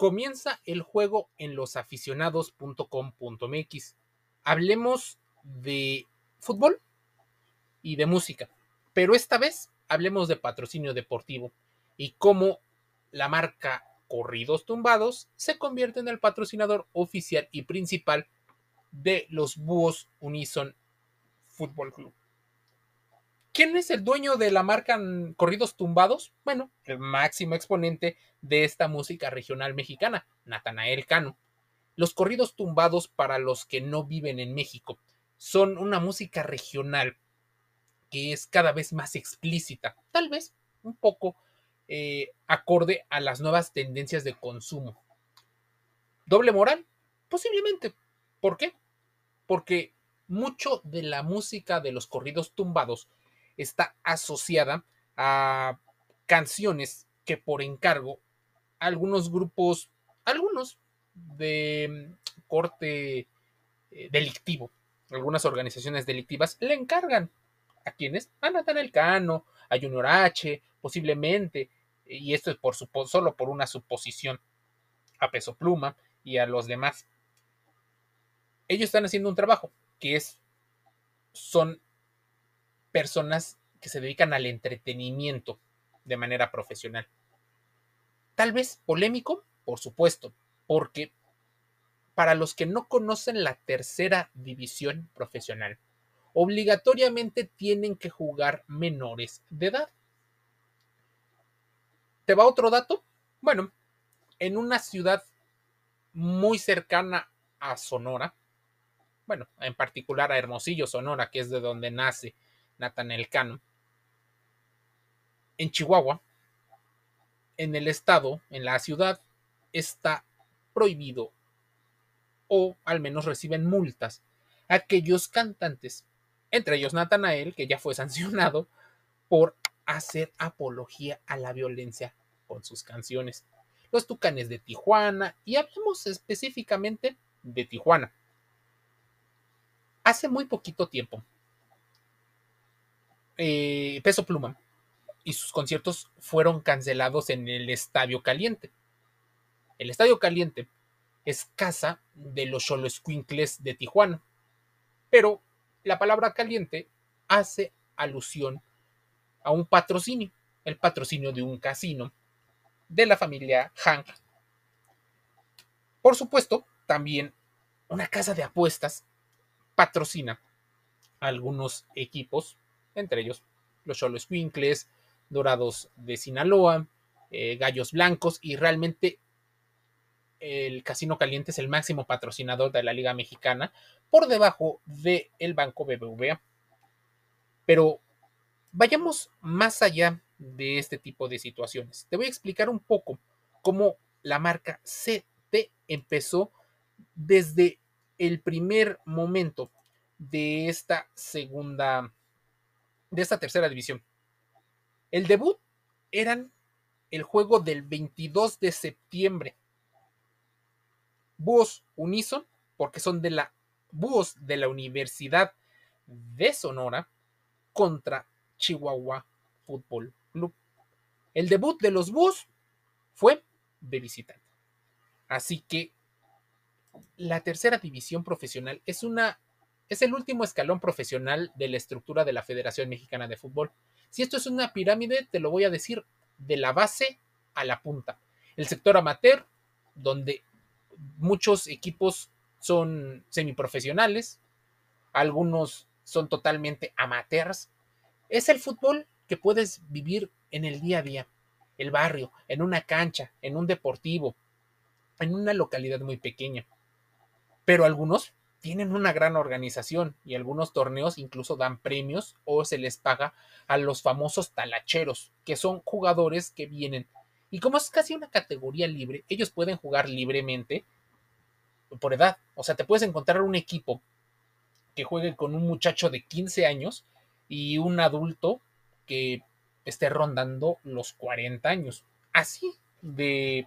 Comienza el juego en losaficionados.com.mx. Hablemos de fútbol y de música, pero esta vez hablemos de patrocinio deportivo y cómo la marca Corridos Tumbados se convierte en el patrocinador oficial y principal de los Búhos Unison Fútbol Club. ¿Quién es el dueño de la marca Corridos Tumbados? Bueno, el máximo exponente de esta música regional mexicana, Natanael Cano. Los corridos tumbados, para los que no viven en México, son una música regional que es cada vez más explícita, tal vez un poco eh, acorde a las nuevas tendencias de consumo. ¿Doble moral? Posiblemente. ¿Por qué? Porque mucho de la música de los corridos tumbados está asociada a canciones que por encargo algunos grupos, algunos de mm, corte eh, delictivo, algunas organizaciones delictivas le encargan a quienes, a Nathan Cano, a Junior H, posiblemente, y esto es por solo por una suposición, a Peso Pluma y a los demás. Ellos están haciendo un trabajo que es, son personas que se dedican al entretenimiento de manera profesional. Tal vez polémico, por supuesto, porque para los que no conocen la tercera división profesional, obligatoriamente tienen que jugar menores de edad. ¿Te va otro dato? Bueno, en una ciudad muy cercana a Sonora, bueno, en particular a Hermosillo, Sonora, que es de donde nace Natanel Cano, en Chihuahua, en el estado, en la ciudad, está prohibido o al menos reciben multas aquellos cantantes, entre ellos Natanael, que ya fue sancionado por hacer apología a la violencia con sus canciones. Los Tucanes de Tijuana, y hablamos específicamente de Tijuana. Hace muy poquito tiempo, eh, Peso Pluma y sus conciertos fueron cancelados en el Estadio Caliente. El Estadio Caliente es casa de los Xoloscuincles de Tijuana, pero la palabra caliente hace alusión a un patrocinio, el patrocinio de un casino de la familia Hank. Por supuesto, también una casa de apuestas patrocina algunos equipos, entre ellos los Xoloscuincles, Dorados de Sinaloa, eh, Gallos Blancos y realmente el Casino Caliente es el máximo patrocinador de la Liga Mexicana por debajo del el Banco BBVA. Pero vayamos más allá de este tipo de situaciones. Te voy a explicar un poco cómo la marca CT empezó desde el primer momento de esta segunda, de esta tercera división. El debut eran el juego del 22 de septiembre. Búhos Unison, porque son de la Búhos de la Universidad de Sonora contra Chihuahua Fútbol Club. El debut de los Búhos fue de visitante. Así que la tercera división profesional es una es el último escalón profesional de la estructura de la Federación Mexicana de Fútbol. Si esto es una pirámide, te lo voy a decir de la base a la punta. El sector amateur, donde muchos equipos son semiprofesionales, algunos son totalmente amateurs. Es el fútbol que puedes vivir en el día a día, el barrio, en una cancha, en un deportivo, en una localidad muy pequeña. Pero algunos tienen una gran organización y algunos torneos incluso dan premios o se les paga a los famosos talacheros, que son jugadores que vienen. Y como es casi una categoría libre, ellos pueden jugar libremente por edad. O sea, te puedes encontrar un equipo que juegue con un muchacho de 15 años y un adulto que esté rondando los 40 años. Así de,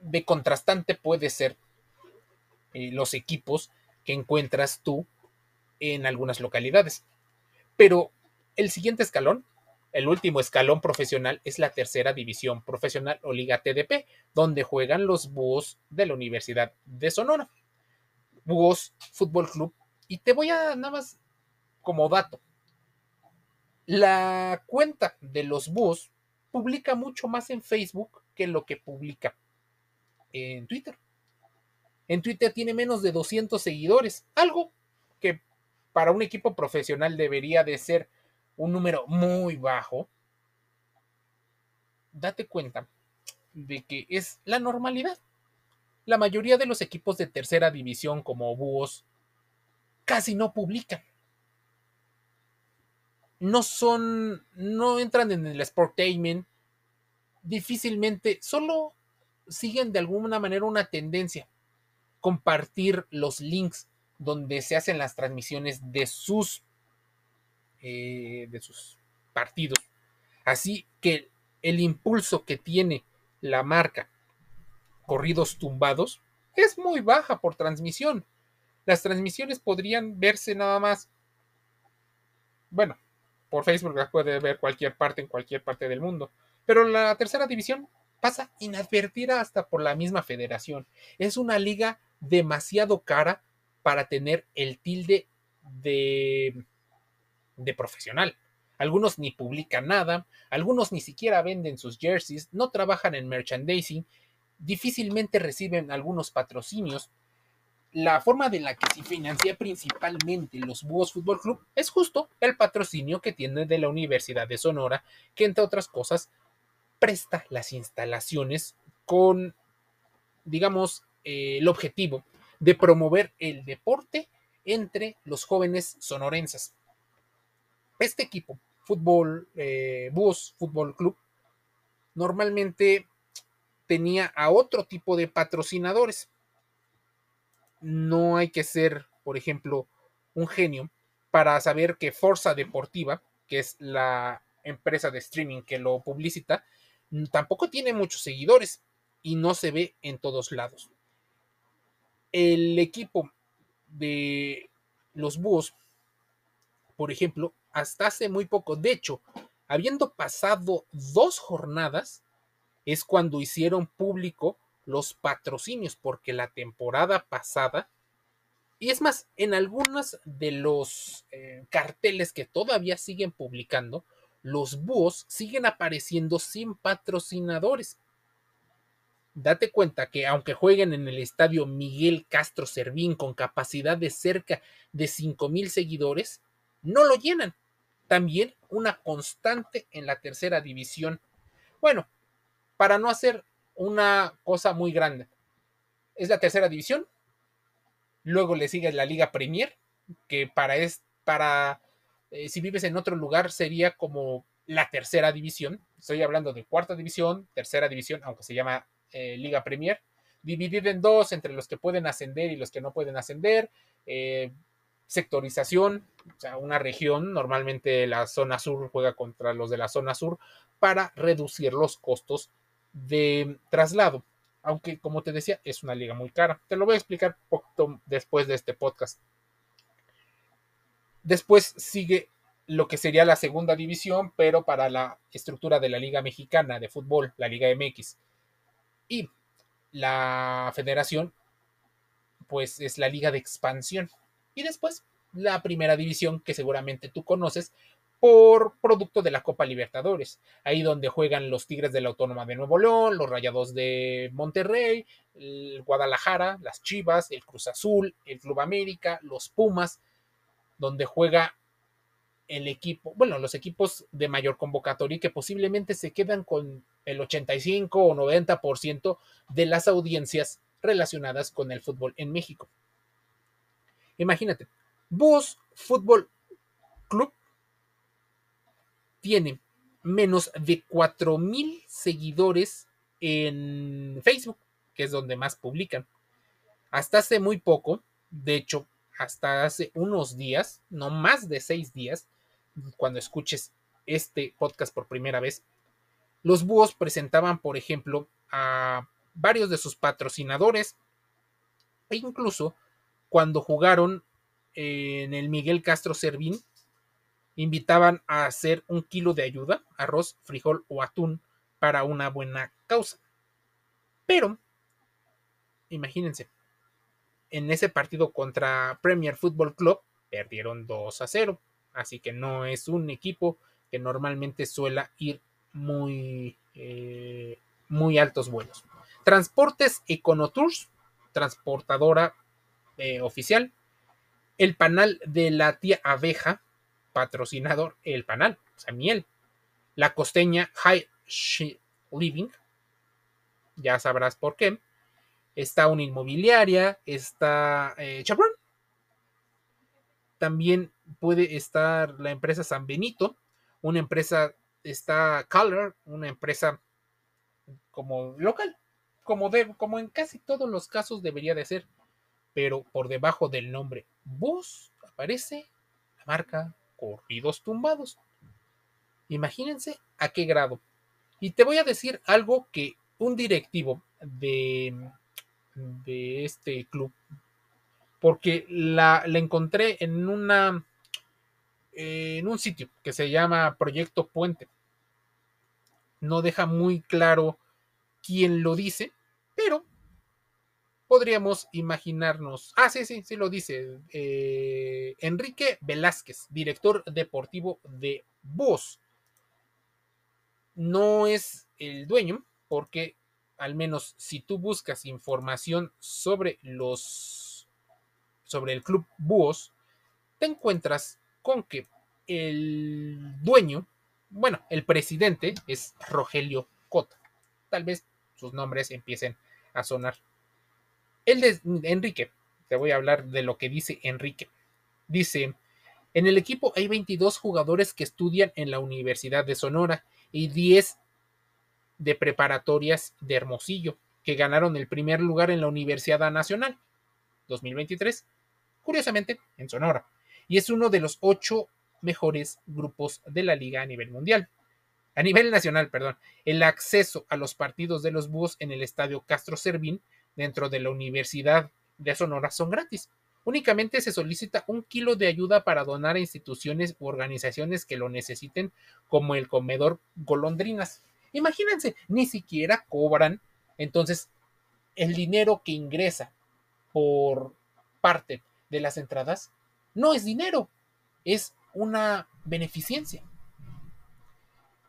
de contrastante puede ser eh, los equipos que encuentras tú en algunas localidades. Pero el siguiente escalón el último escalón profesional es la tercera división profesional o Liga TDP, donde juegan los Búhos de la Universidad de Sonora. Búhos Fútbol Club. Y te voy a nada más como dato. La cuenta de los Búhos publica mucho más en Facebook que lo que publica en Twitter. En Twitter tiene menos de 200 seguidores, algo que para un equipo profesional debería de ser un número muy bajo. Date cuenta de que es la normalidad. La mayoría de los equipos de tercera división como Búhos casi no publican. No son, no entran en el sportainment, difícilmente, solo siguen de alguna manera una tendencia, compartir los links donde se hacen las transmisiones de sus, eh, de sus partidos. Así que el impulso que tiene la marca corridos tumbados es muy baja por transmisión. Las transmisiones podrían verse nada más, bueno, por Facebook las puede ver cualquier parte en cualquier parte del mundo, pero la tercera división pasa inadvertida hasta por la misma federación. Es una liga demasiado cara para tener el tilde de, de profesional. Algunos ni publican nada, algunos ni siquiera venden sus jerseys, no trabajan en merchandising, difícilmente reciben algunos patrocinios. La forma de la que se financia principalmente los Búhos Fútbol Club es justo el patrocinio que tiene de la Universidad de Sonora, que entre otras cosas presta las instalaciones con, digamos, eh, el objetivo de promover el deporte entre los jóvenes sonorenses. Este equipo, fútbol, eh, Búhos Fútbol Club, normalmente tenía a otro tipo de patrocinadores. No hay que ser, por ejemplo, un genio para saber que Forza Deportiva, que es la empresa de streaming que lo publicita, tampoco tiene muchos seguidores y no se ve en todos lados. El equipo de los búhos, por ejemplo, hasta hace muy poco, de hecho, habiendo pasado dos jornadas, es cuando hicieron público los patrocinios, porque la temporada pasada, y es más, en algunos de los eh, carteles que todavía siguen publicando, los búhos siguen apareciendo sin patrocinadores. Date cuenta que aunque jueguen en el estadio Miguel Castro Servín con capacidad de cerca de mil seguidores, no lo llenan. También una constante en la tercera división. Bueno, para no hacer una cosa muy grande. Es la tercera división. Luego le sigue la Liga Premier, que para, es, para eh, si vives en otro lugar, sería como la tercera división. Estoy hablando de cuarta división, tercera división, aunque se llama eh, Liga Premier. Dividida en dos entre los que pueden ascender y los que no pueden ascender. Eh, sectorización, o sea, una región, normalmente la zona sur juega contra los de la zona sur para reducir los costos de traslado. Aunque, como te decía, es una liga muy cara. Te lo voy a explicar poco después de este podcast. Después sigue lo que sería la segunda división, pero para la estructura de la Liga Mexicana de Fútbol, la Liga MX. Y la federación, pues es la Liga de Expansión. Y después la primera división, que seguramente tú conoces, por producto de la Copa Libertadores. Ahí donde juegan los Tigres de la Autónoma de Nuevo León, los Rayados de Monterrey, el Guadalajara, las Chivas, el Cruz Azul, el Club América, los Pumas, donde juega el equipo, bueno, los equipos de mayor convocatoria y que posiblemente se quedan con el 85 o 90% de las audiencias relacionadas con el fútbol en México. Imagínate, Búhos Fútbol Club tiene menos de 4.000 seguidores en Facebook, que es donde más publican. Hasta hace muy poco, de hecho, hasta hace unos días, no más de seis días, cuando escuches este podcast por primera vez, los búhos presentaban, por ejemplo, a varios de sus patrocinadores e incluso cuando jugaron en el Miguel Castro Servín, invitaban a hacer un kilo de ayuda, arroz, frijol o atún para una buena causa. Pero, imagínense, en ese partido contra Premier Football Club perdieron 2 a 0, así que no es un equipo que normalmente suele ir muy, eh, muy altos vuelos. Transportes Econotours, transportadora eh, oficial. El panal de la tía abeja, patrocinador, el panal, o sea, miel. La costeña High Living, ya sabrás por qué. Está una inmobiliaria, está eh. También puede estar la empresa San Benito, una empresa, está Color, una empresa como local, como, de, como en casi todos los casos debería de ser, pero por debajo del nombre Bus aparece la marca Corridos Tumbados. Imagínense a qué grado. Y te voy a decir algo que un directivo de, de este club, porque la, la encontré en una en un sitio que se llama Proyecto Puente. No deja muy claro quién lo dice, pero podríamos imaginarnos. Ah, sí, sí, sí lo dice. Eh, Enrique Velázquez, director deportivo de Voz. No es el dueño, porque al menos si tú buscas información sobre los sobre el club Búhos, te encuentras con que el dueño, bueno, el presidente es Rogelio Cota. Tal vez sus nombres empiecen a sonar. El de Enrique, te voy a hablar de lo que dice Enrique. Dice, en el equipo hay 22 jugadores que estudian en la Universidad de Sonora y 10 de preparatorias de Hermosillo, que ganaron el primer lugar en la Universidad Nacional 2023, curiosamente en Sonora, y es uno de los ocho mejores grupos de la liga a nivel mundial. A nivel nacional, perdón, el acceso a los partidos de los búhos en el estadio Castro Servín dentro de la Universidad de Sonora son gratis. Únicamente se solicita un kilo de ayuda para donar a instituciones u organizaciones que lo necesiten, como el comedor Golondrinas. Imagínense, ni siquiera cobran. Entonces, el dinero que ingresa por parte de las entradas no es dinero, es una beneficencia.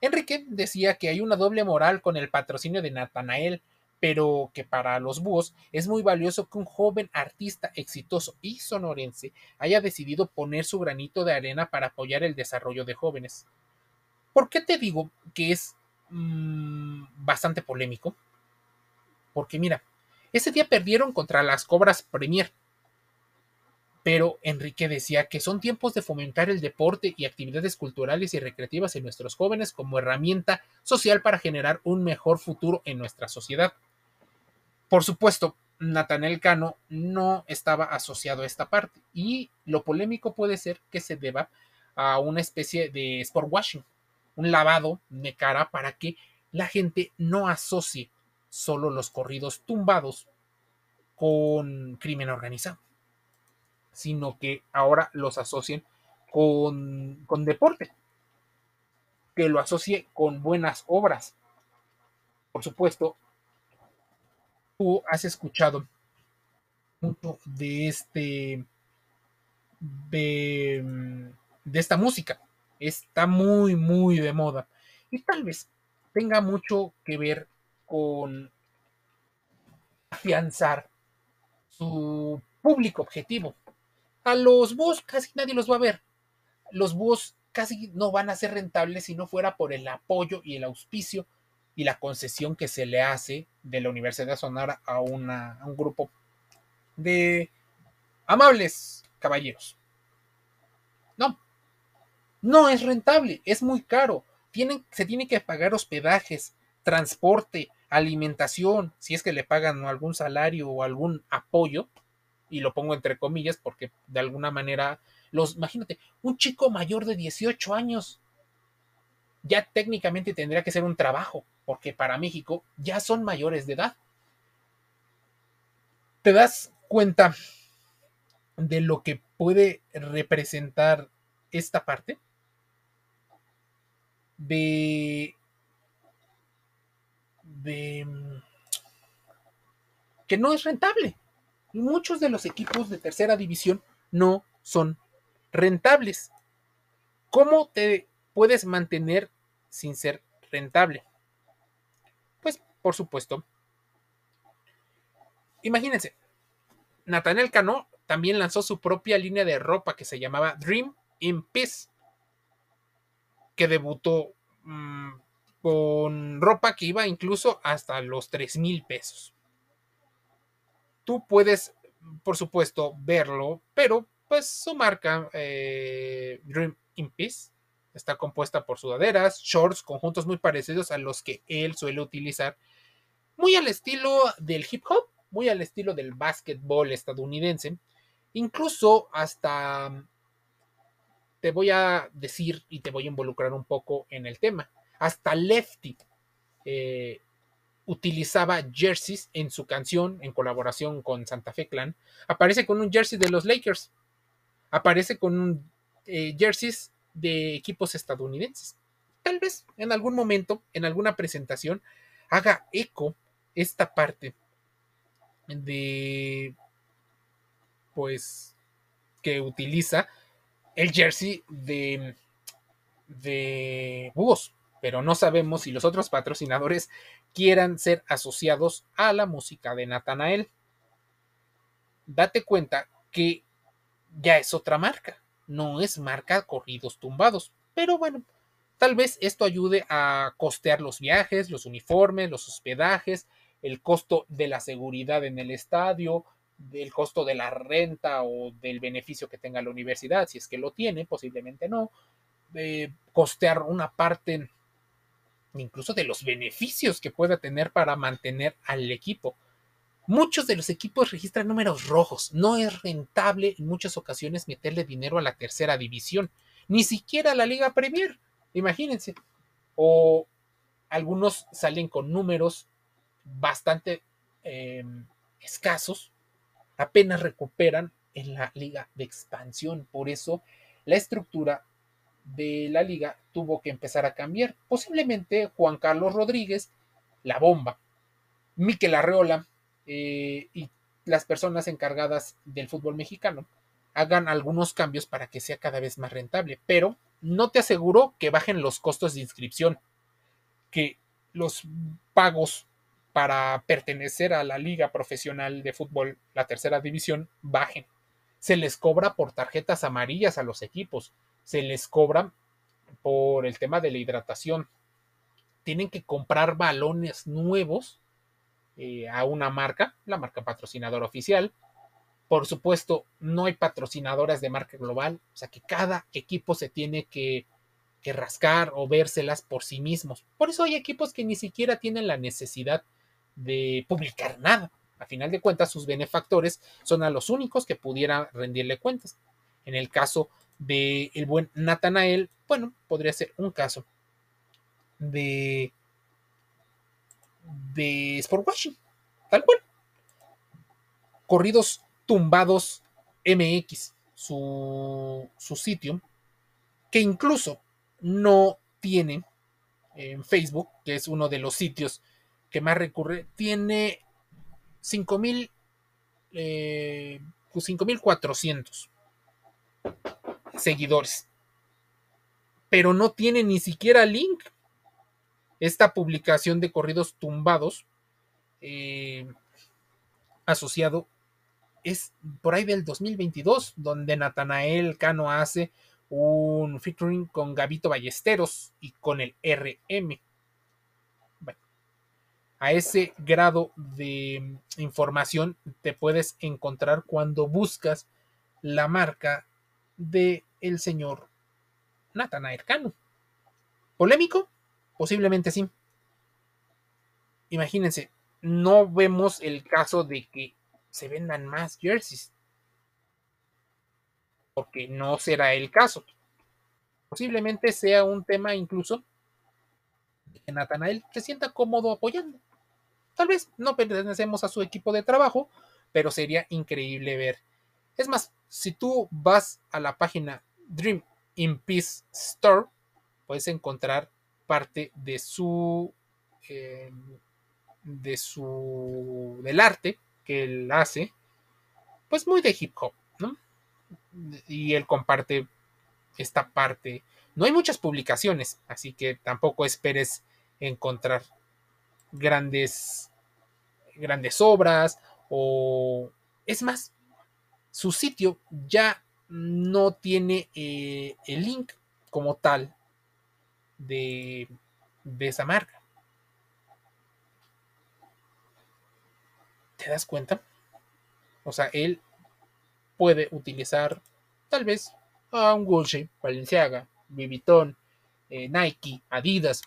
Enrique decía que hay una doble moral con el patrocinio de Natanael, pero que para los búhos es muy valioso que un joven artista exitoso y sonorense haya decidido poner su granito de arena para apoyar el desarrollo de jóvenes. ¿Por qué te digo que es mmm, bastante polémico? Porque mira, ese día perdieron contra las Cobras Premier, pero Enrique decía que son tiempos de fomentar el deporte y actividades culturales y recreativas en nuestros jóvenes como herramienta social para generar un mejor futuro en nuestra sociedad. Por supuesto, Natanel Cano no estaba asociado a esta parte y lo polémico puede ser que se deba a una especie de sport washing, un lavado de cara para que la gente no asocie solo los corridos tumbados con crimen organizado sino que ahora los asocien con, con deporte, que lo asocie con buenas obras. Por supuesto, tú has escuchado mucho de este de, de, esta música. Está muy, muy de moda. Y tal vez tenga mucho que ver con afianzar su público objetivo. A los búhos casi nadie los va a ver. Los búhos casi no van a ser rentables si no fuera por el apoyo y el auspicio y la concesión que se le hace de la Universidad Sonora a, una, a un grupo de amables caballeros. No, no es rentable, es muy caro. Se tiene que pagar hospedajes, transporte, alimentación, si es que le pagan algún salario o algún apoyo, y lo pongo entre comillas porque de alguna manera los, imagínate, un chico mayor de 18 años ya técnicamente tendría que ser un trabajo, porque para México ya son mayores de edad. ¿Te das cuenta de lo que puede representar esta parte? De, de que no es rentable. Y muchos de los equipos de tercera división no son rentables. ¿Cómo te puedes mantener sin ser rentable? Pues, por supuesto. Imagínense, Nathaniel Cano también lanzó su propia línea de ropa que se llamaba Dream in Peace, que debutó mm, con ropa que iba incluso hasta los 3 mil pesos. Tú puedes, por supuesto, verlo, pero pues su marca eh, Dream in Peace está compuesta por sudaderas, shorts, conjuntos muy parecidos a los que él suele utilizar, muy al estilo del hip hop, muy al estilo del básquetbol estadounidense, incluso hasta te voy a decir y te voy a involucrar un poco en el tema. Hasta Lefty eh, utilizaba jerseys en su canción en colaboración con Santa Fe Clan. Aparece con un jersey de los Lakers. Aparece con un eh, jerseys de equipos estadounidenses. Tal vez en algún momento, en alguna presentación, haga eco esta parte de pues que utiliza el jersey de de búhos, pero no sabemos si los otros patrocinadores quieran ser asociados a la música de Natanael. Date cuenta que ya es otra marca, no es marca corridos tumbados, pero bueno, tal vez esto ayude a costear los viajes, los uniformes, los hospedajes, el costo de la seguridad en el estadio, del costo de la renta o del beneficio que tenga la universidad, si es que lo tiene, posiblemente no, costear una parte incluso de los beneficios que pueda tener para mantener al equipo. Muchos de los equipos registran números rojos. No es rentable en muchas ocasiones meterle dinero a la tercera división, ni siquiera a la Liga Premier. Imagínense. O algunos salen con números bastante em, escasos, apenas recuperan en la liga de expansión. Por eso la estructura de la liga tuvo que empezar a cambiar. Posiblemente Juan Carlos Rodríguez, la bomba, Miquel Arreola eh, y las personas encargadas del fútbol mexicano hagan algunos cambios para que sea cada vez más rentable. Pero no te aseguro que bajen los costos de inscripción, que los pagos para pertenecer a la liga profesional de fútbol, la tercera división, bajen. Se les cobra por tarjetas amarillas a los equipos, se les cobra por el tema de la hidratación. Tienen que comprar balones nuevos eh, a una marca, la marca patrocinadora oficial. Por supuesto, no hay patrocinadoras de marca global, o sea que cada equipo se tiene que que rascar o vérselas por sí mismos. Por eso hay equipos que ni siquiera tienen la necesidad de publicar nada. A final de cuentas, sus benefactores son a los únicos que pudieran rendirle cuentas. En el caso de el buen Natanael, bueno, podría ser un caso de de Sport tal cual. Corridos tumbados MX, su, su sitio, que incluso no tiene en Facebook, que es uno de los sitios que más recurre, tiene 5000 eh, 5400 pues, seguidores. Pero no tiene ni siquiera link. Esta publicación de corridos tumbados eh, asociado es por ahí del 2022, donde Natanael Cano hace un featuring con Gabito Ballesteros y con el RM a ese grado de información te puedes encontrar cuando buscas la marca de el señor Nathanael Cano. ¿Polémico? Posiblemente sí. Imagínense, no vemos el caso de que se vendan más jerseys. Porque no será el caso. Posiblemente sea un tema incluso que Nathanael se sienta cómodo apoyando. Tal vez no pertenecemos a su equipo de trabajo, pero sería increíble ver. Es más, si tú vas a la página Dream in Peace Store, puedes encontrar parte de su eh, de su del arte que él hace pues muy de hip hop ¿no? y él comparte esta parte no hay muchas publicaciones así que tampoco esperes encontrar grandes grandes obras o es más su sitio ya no tiene eh, el link como tal de, de esa marca. ¿Te das cuenta? O sea, él puede utilizar tal vez a un Gucci, Balenciaga, Vuitton, eh, Nike, Adidas,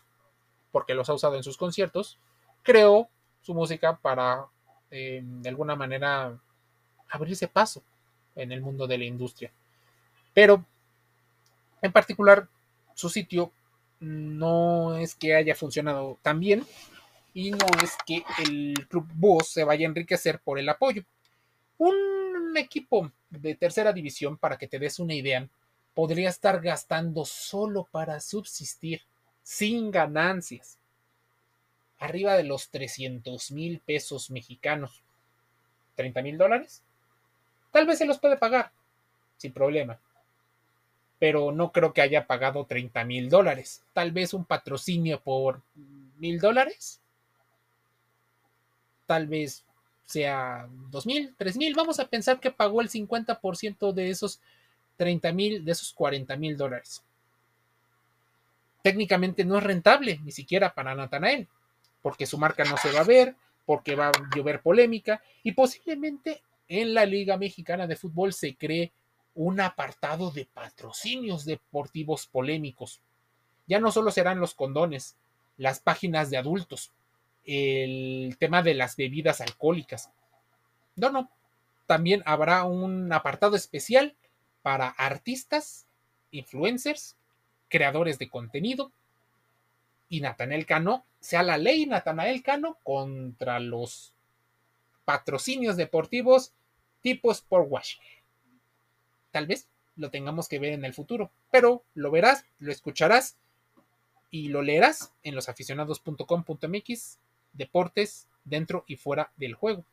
porque los ha usado en sus conciertos. Creó su música para, eh, de alguna manera, abrirse paso en el mundo de la industria. Pero, en particular, su sitio no es que haya funcionado tan bien y no es que el Club Boss se vaya a enriquecer por el apoyo. Un equipo de tercera división, para que te des una idea, podría estar gastando solo para subsistir, sin ganancias, arriba de los 300 mil pesos mexicanos. ¿30 mil dólares? Tal vez se los puede pagar, sin problema pero no creo que haya pagado 30 mil dólares. Tal vez un patrocinio por mil dólares. Tal vez sea dos mil, tres mil. Vamos a pensar que pagó el 50% de esos 30 mil, de esos 40 mil dólares. Técnicamente no es rentable, ni siquiera para Natanael, porque su marca no se va a ver, porque va a llover polémica y posiblemente en la Liga Mexicana de Fútbol se cree un apartado de patrocinios deportivos polémicos. Ya no solo serán los condones, las páginas de adultos, el tema de las bebidas alcohólicas. No, no. También habrá un apartado especial para artistas, influencers, creadores de contenido. Y Natanael Cano, sea la ley Natanael Cano contra los patrocinios deportivos tipo Sport Washing tal vez lo tengamos que ver en el futuro, pero lo verás, lo escucharás y lo leerás en losaficionados.com.mx, deportes dentro y fuera del juego.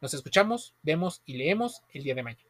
Nos escuchamos, vemos y leemos el día de mañana.